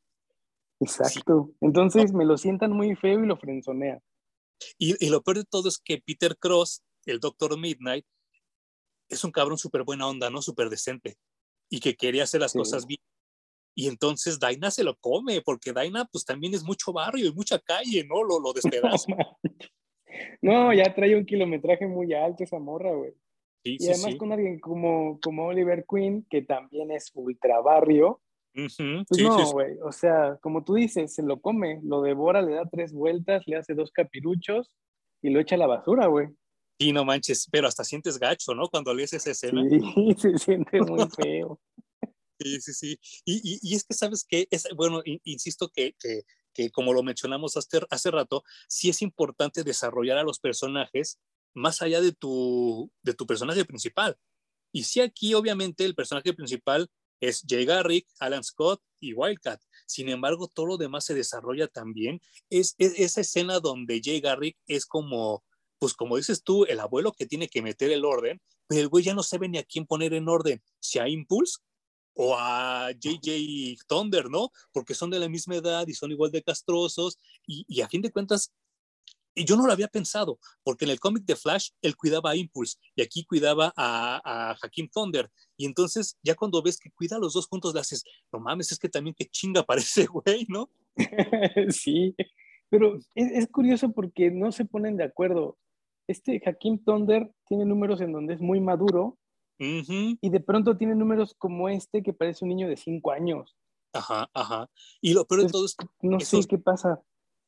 Speaker 2: Exacto. Entonces me lo sientan muy feo y lo frenzonean.
Speaker 1: Y, y, lo peor de todo es que Peter Cross, el Doctor Midnight, es un cabrón súper buena onda, ¿no? Súper decente. Y que quería hacer las cosas bien. Y entonces Daina se lo come, porque Daina pues también es mucho barrio y mucha calle, ¿no? Lo, lo despedaza. *laughs*
Speaker 2: no, ya trae un kilometraje muy alto esa morra, güey. y además con alguien como, como Oliver Queen, que también es ultra barrio, pues no, güey, o sea, como tú dices, se lo come, lo devora, le da tres vueltas, le hace dos capiruchos y lo echa a la basura, güey.
Speaker 1: Sí, no manches, pero hasta sientes gacho, ¿no? Cuando lees esa escena.
Speaker 2: Sí, *laughs* se siente muy *laughs* feo.
Speaker 1: sí, sí, sí. Y, y, es que, ¿sabes qué? Es, bueno, insisto que, que, que, como lo mencionamos hace, hace rato, sí es importante desarrollar a los personajes más allá de tu, de tu personaje principal. Y sí aquí, obviamente, el personaje principal es Jay Garrick, Alan Scott y Wildcat. Sin embargo, todo lo demás se desarrolla también. Es, esa escena donde Jay Garrick es como, pues como dices tú, el abuelo que tiene que meter el orden, pero el güey ya no sabe ni a quién poner en orden, si a Impulse o a JJ Thunder, ¿no? Porque son de la misma edad y son igual de castrosos y, y a fin de cuentas y yo no lo había pensado, porque en el cómic de Flash él cuidaba a Impulse y aquí cuidaba a, a Hakim Thunder. Y entonces ya cuando ves que cuida a los dos juntos, le haces, no mames, es que también que chinga parece *laughs* güey, ¿no? *laughs*
Speaker 2: sí, pero es, curioso porque no se ponen de acuerdo. Este Hakim Thunder tiene números en donde es muy maduro y de pronto tiene números como este que parece un niño de cinco años.
Speaker 1: Ajá, ajá. Y lo peor de todo es
Speaker 2: No sé qué pasa.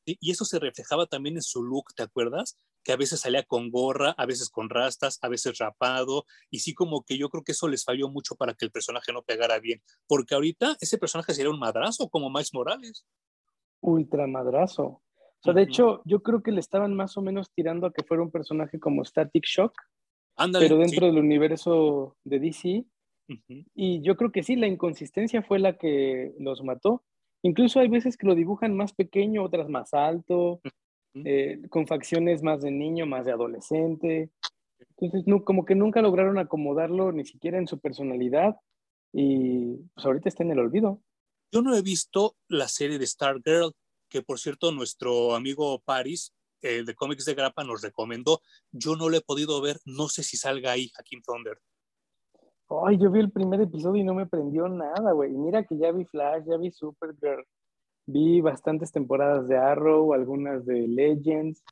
Speaker 1: Y eso se reflejaba también en su look, ¿te acuerdas? Que a veces salía con gorra, a veces con rastas, a veces rapado, y sí como que yo creo que eso les falló mucho para que el personaje no pegara bien, porque ahorita ese personaje sería un madrazo como Miles Morales.
Speaker 2: Ultra madrazo. O sea, de hecho, yo creo que le estaban más o menos tirando a que fuera un personaje como Static Shock, pero dentro del universo de DC. Y yo creo que sí, la inconsistencia fue la que los mató. Incluso hay veces que lo dibujan más pequeño, otras más alto, eh, con facciones más de niño, más de adolescente. Entonces, no, como que nunca lograron acomodarlo ni siquiera en su personalidad y pues ahorita está en el olvido.
Speaker 1: Yo no he visto la serie de Stargirl, que por cierto nuestro amigo Paris, el de cómics de Grapa, nos recomendó. Yo no lo he podido ver, no sé si salga ahí Hakim Thunder.
Speaker 2: Ay, yo vi el primer episodio y no me prendió nada, güey. Mira que ya vi Flash, ya vi Supergirl, vi bastantes temporadas de Arrow, algunas de Legends.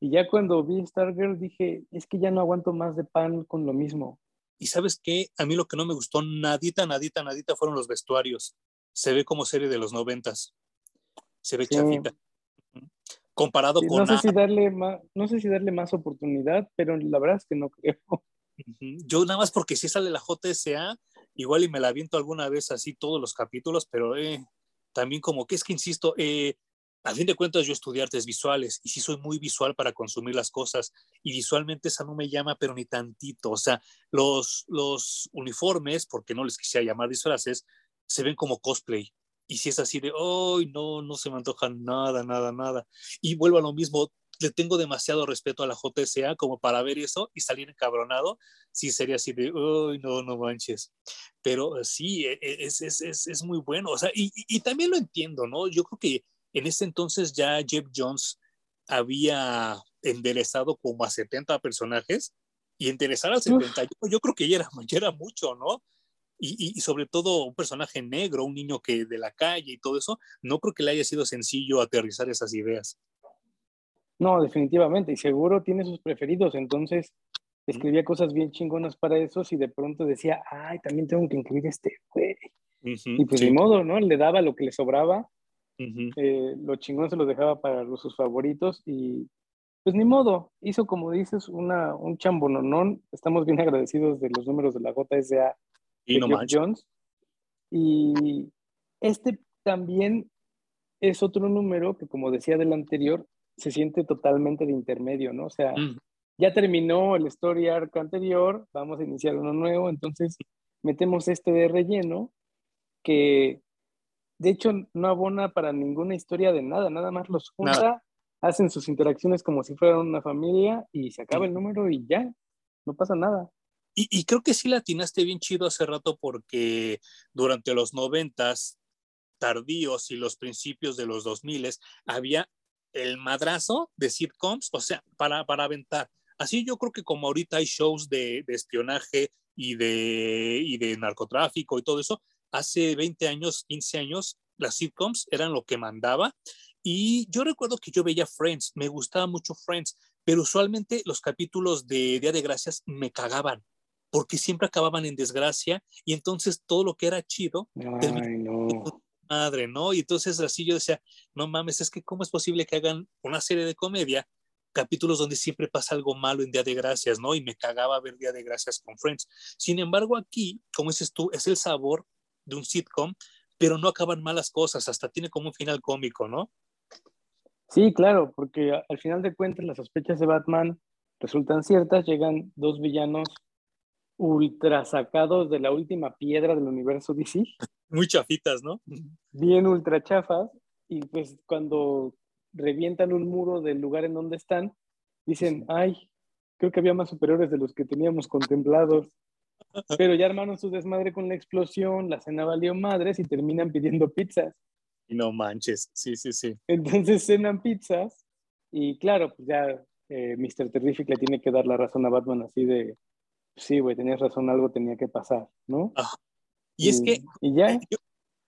Speaker 2: Y ya cuando vi Stargirl dije, es que ya no aguanto más de pan con lo mismo.
Speaker 1: Y sabes qué, a mí lo que no me gustó nadita, nadita, nadita fueron los vestuarios. Se ve como serie de los noventas. Se ve chafita. Comparado con...
Speaker 2: No sé, si darle más, no sé si darle más oportunidad, pero la verdad es que no creo.
Speaker 1: Yo nada más porque si sale la JSA, igual y me la aviento alguna vez así todos los capítulos, pero eh, también como que es que, insisto, eh, a fin de cuentas yo estudié artes visuales y sí soy muy visual para consumir las cosas y visualmente esa no me llama pero ni tantito, o sea, los, los uniformes, porque no les quisiera llamar disfraces, se ven como cosplay. Y si es así de, ¡ay, no, no se me antoja nada, nada, nada! Y vuelvo a lo mismo, le tengo demasiado respeto a la JSA como para ver eso y salir encabronado, sí sería así de, uy, no, no manches. Pero eh, sí, e, e, es, es, es, es muy bueno. O sea, y, y, también lo entiendo, ¿no? Yo creo que en ese entonces ya Jeff Jones había enderezado como a 70 personajes y enderezar a 70, yo, yo, creo que ya era, *laughs* ya era mucho, ¿no? Y, y, sobre todo un personaje negro, un niño que de la calle y todo eso, no creo que le haya sido sencillo aterrizar esas ideas.
Speaker 2: No, definitivamente, y seguro tiene sus preferidos, entonces escribía cosas bien chingonas para esos y de pronto decía, ay, también tengo que incluir este güey. y pues de modo, ¿no? Le daba lo que le sobraba, eh, lo chingón se lo dejaba para los, sus favoritos y pues ni modo, hizo como dices una, un chambononón, estamos bien *laughs* agradecidos de los números de la JSA
Speaker 1: y no
Speaker 2: Jones. Y este también es otro número que como decía del anterior, se siente totalmente de intermedio, ¿no? O sea, mm. ya terminó el story arc anterior, vamos a iniciar uno nuevo, entonces metemos este de relleno que de hecho no abona para ninguna historia de nada, nada más los junta, hacen sus interacciones como si fueran una familia y se acaba el número y ya, no pasa nada.
Speaker 1: Y, creo que sí la atinaste bien chido hace rato porque durante los noventas tardíos y los principios de los dos miles había el madrazo de sitcoms, o sea, para, para aventar. Así yo creo que como ahorita hay shows de, de espionaje y de, y de narcotráfico y todo eso, hace 20 años, 15 años, las sitcoms eran lo que mandaba. Y yo recuerdo que yo veía Friends, me gustaba mucho Friends, pero usualmente los capítulos de Día de Gracias me cagaban, porque siempre acababan en desgracia y entonces todo lo que era chido,
Speaker 2: Ay, no.
Speaker 1: Madre, ¿no? Y entonces así yo decía, no mames, es que cómo es posible que hagan una serie de comedia, capítulos donde siempre pasa algo malo en Día de Gracias, ¿no? Y me cagaba ver Día de Gracias con Friends. Sin embargo, aquí, como dices tú, es el sabor de un sitcom, pero no acaban malas cosas, hasta tiene como un final cómico, ¿no?
Speaker 2: Sí, claro, porque al final de cuentas las sospechas de Batman resultan ciertas, llegan dos villanos ultra sacados de la última piedra del universo DC.
Speaker 1: Muy chafitas, ¿no?
Speaker 2: Bien ultra chafas, y pues cuando revientan un muro del lugar en donde están, dicen, ay, creo que había más superiores de los que teníamos contemplados. *laughs* Pero ya armaron su desmadre con la explosión, la cena valió madres y terminan pidiendo pizzas.
Speaker 1: Y no manches, sí, sí, sí.
Speaker 2: Entonces *laughs* cenan pizzas y claro, pues ya eh, Mr. Terrific le tiene que dar la razón a Batman así de, sí, güey, tenías razón, algo tenía que pasar, ¿no?
Speaker 1: Y, es que ¿y ya?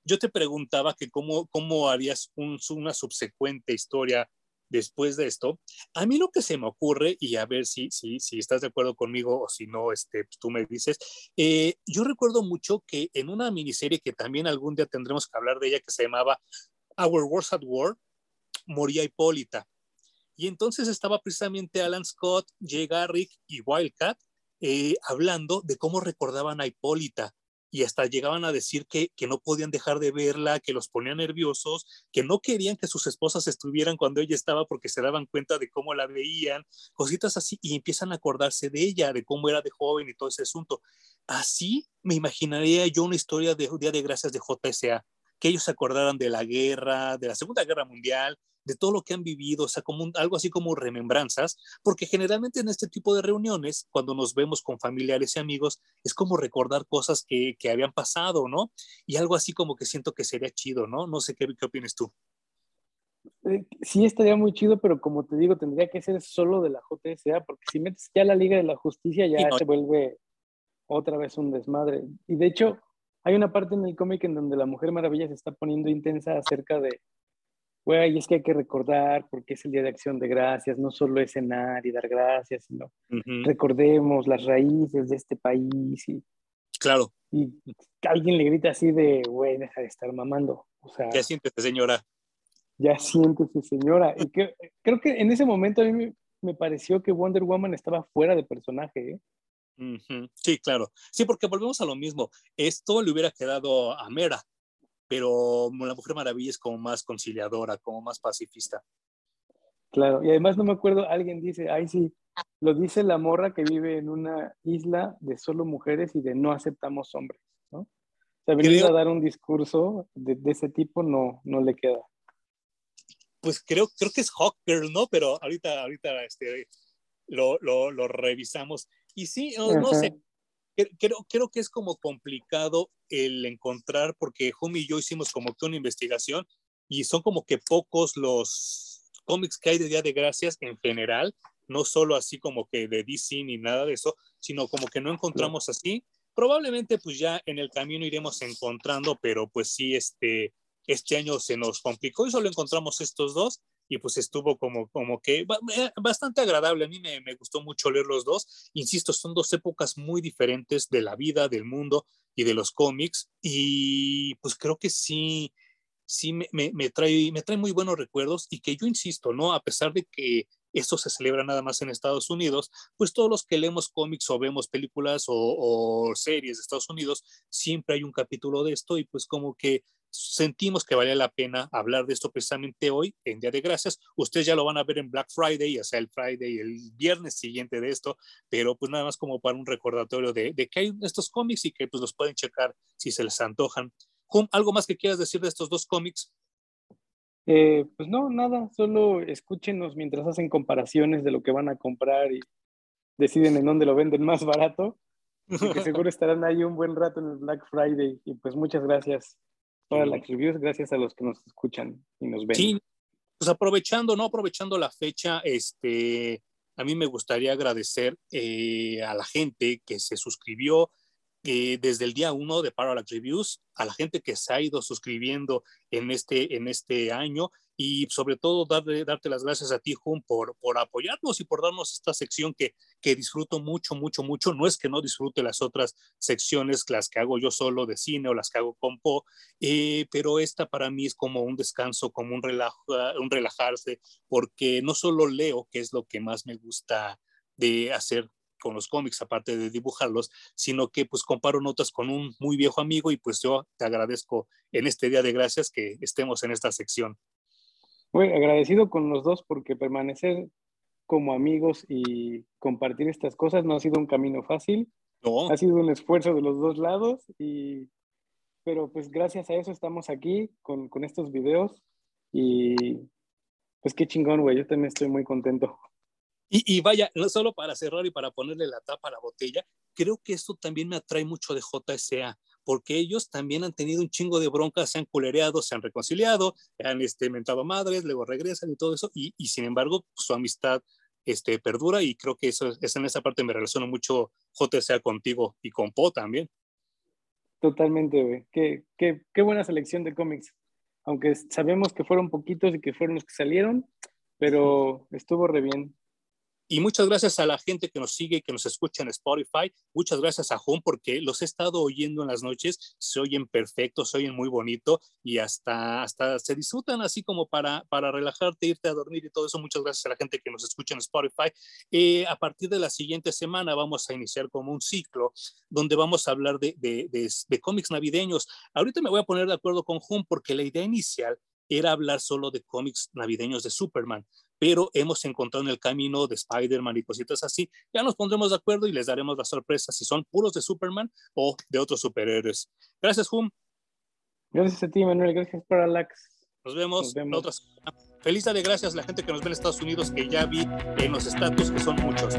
Speaker 1: Yo, te preguntaba que cómo, cómo harías una subsecuente historia después de esto, a mí lo que se me ocurre, y a ver si, si, si estás de acuerdo conmigo o si no, este, pues, tú me dices, eh, yo recuerdo mucho que en una miniserie que también algún día tendremos que hablar de ella, que se llamaba Our Wars at War, moría Hipólita. Y entonces estaba precisamente Alan Scott, Jay Garrick y Wildcat eh, hablando de cómo recordaban a Hipólita y hasta llegaban a decir que, que, no podían dejar de verla, que los ponía nerviosos, que no querían que sus esposas estuvieran cuando ella estaba porque se daban cuenta de cómo la veían, cositas así, y empiezan a acordarse de ella, de cómo era de joven y todo ese asunto. Así me imaginaría yo una historia de Día de Gracias de JSA, que ellos se acordaran de la guerra, de la Segunda Guerra Mundial, de todo lo que han vivido, o sea, como algo así como remembranzas, porque generalmente en este tipo de reuniones, cuando nos vemos con familiares y amigos, es como recordar cosas que, que habían pasado, ¿no? Y algo así como que siento que sería chido, ¿no? No sé qué, qué opinas tú.
Speaker 2: Eh, sí, estaría muy chido, pero como te digo, tendría que ser solo de la JSA, porque si metes ya la Liga de la Justicia, ya se vuelve otra vez un desmadre. Y de hecho, hay una parte en el cómic en donde la Mujer Maravilla se está poniendo intensa acerca de güey, es que hay que recordar porque es el Día de Acción de Gracias, no solo es cenar y dar gracias, sino recordemos las raíces de este país. Y,
Speaker 1: claro.
Speaker 2: Y alguien le grita así de, güey, deja de estar mamando. O sea,
Speaker 1: ya siéntese, señora.
Speaker 2: Ya siéntese, señora. Y que, creo que en ese momento a mí me, pareció que Wonder Woman estaba fuera de personaje. ¿eh?
Speaker 1: Sí, claro. Sí, porque volvemos a lo mismo. Esto le hubiera quedado a Mera, pero la Mujer Maravilla es como más conciliadora, como más pacifista.
Speaker 2: Claro, y además no me acuerdo, alguien dice, ay sí, lo dice la morra que vive en una isla de solo mujeres y de no aceptamos hombres, ¿no? O sea, venir a dar un discurso de, ese tipo no, no le queda.
Speaker 1: Pues creo, creo que es Hawker, ¿no? Pero ahorita, ahorita este, lo, lo, lo revisamos. Y sí, no sé, creo, creo que es como complicado el encontrar, porque Home y yo hicimos como que una investigación y son como que pocos los cómics que hay de Día de Gracias en general, no solo así como que de DC ni nada de eso, sino como que no encontramos así. Probablemente pues ya en el camino iremos encontrando, pero pues sí, este, este año se nos complicó y solo encontramos estos dos y pues estuvo como, como que eh, bastante agradable. A mí me, me, gustó mucho leer los dos. Insisto, son dos épocas muy diferentes de la vida, del mundo y de los cómics y pues creo que sí, sí me, me, trae, me trae muy buenos recuerdos y que yo insisto, ¿no? A pesar de que esto se celebra nada más en Estados Unidos, pues todos los que leemos cómics o vemos películas o series de Estados Unidos, siempre hay un capítulo de esto y pues como que sentimos que valía la pena hablar de esto precisamente hoy, en Día de Gracias. Ustedes ya lo van a ver en Black Friday, o sea, el Friday, el viernes siguiente de esto, pero pues nada más como para un recordatorio de, que hay estos cómics y que pues los pueden checar si se les antojan. ¿algo más que quieras decir de estos dos cómics?
Speaker 2: Eh, pues no, nada, solo escúchenos mientras hacen comparaciones de lo que van a comprar y deciden en dónde lo venden más barato. que *laughs* seguro estarán ahí un buen rato en el Black Friday. Y pues muchas gracias para las reviews, gracias a los que nos escuchan y nos ven.
Speaker 1: Sí, pues aprovechando, ¿no? Aprovechando la fecha, este, a mí me gustaría agradecer eh, a la gente que se suscribió eh, desde el día uno de Parallax Reviews, a la gente que se ha ido suscribiendo en este, en este año y sobre todo darle, darte las gracias a ti, Jun, por, por apoyarnos y por darnos esta sección que, que disfruto mucho, mucho, mucho. No es que no disfrute las otras secciones, las que hago yo solo de cine o las que hago con Po, eh, pero esta para mí es como un descanso, como un, relajo, un relajarse, porque no solo leo, que es lo que más me gusta de hacer con los cómics, aparte de dibujarlos, sino que pues comparo notas con un muy viejo amigo y pues yo te agradezco en este día de gracias que estemos en esta sección.
Speaker 2: Muy agradecido con los dos porque permanecer como amigos y compartir estas cosas no ha sido un camino fácil. No. Ha sido un esfuerzo de los dos lados y pero pues gracias a eso estamos aquí con, con estos videos y pues qué chingón, güey. Yo también estoy muy contento.
Speaker 1: Y, y, vaya, no solo para cerrar y para ponerle la tapa a la botella, creo que esto también me atrae mucho de JSA porque ellos también han tenido un chingo de broncas, se han culereado, se han reconciliado, han este, mentado madres, luego regresan y todo eso, y, y sin embargo su amistad este, perdura y creo que eso es en esa parte me relaciono mucho JSA contigo y con Po también.
Speaker 2: Totalmente, güey. Qué, qué, qué buena selección de cómics. Aunque sabemos que fueron poquitos y que fueron los que salieron, pero estuvo re bien.
Speaker 1: Y muchas gracias a la gente que nos sigue y que nos escucha en Spotify. Muchas gracias a Home porque los he estado oyendo en las noches. Se oyen perfectos, se oyen muy bonito y hasta, hasta se disfrutan así como para, para relajarte, irte a dormir y todo eso. Muchas gracias a la gente que nos escucha en Spotify. Eh, a partir de la siguiente semana vamos a iniciar como un ciclo donde vamos a hablar de, de, de, de cómics navideños. Ahorita me voy a poner de acuerdo con Home porque la idea inicial era hablar solo de cómics navideños de Superman, pero hemos encontrado en el camino de Spider-Man y cositas así. Ya nos pondremos de acuerdo y les daremos la sorpresa si son puros de Superman o de otros superhéroes. Gracias, Hum.
Speaker 2: Gracias a ti, Manuel. Gracias, Parallax.
Speaker 1: Nos vemos, nos vemos. otra semana. Feliz de gracias a la gente que nos ve en Estados Unidos, que ya vi en los estatus, que son muchos.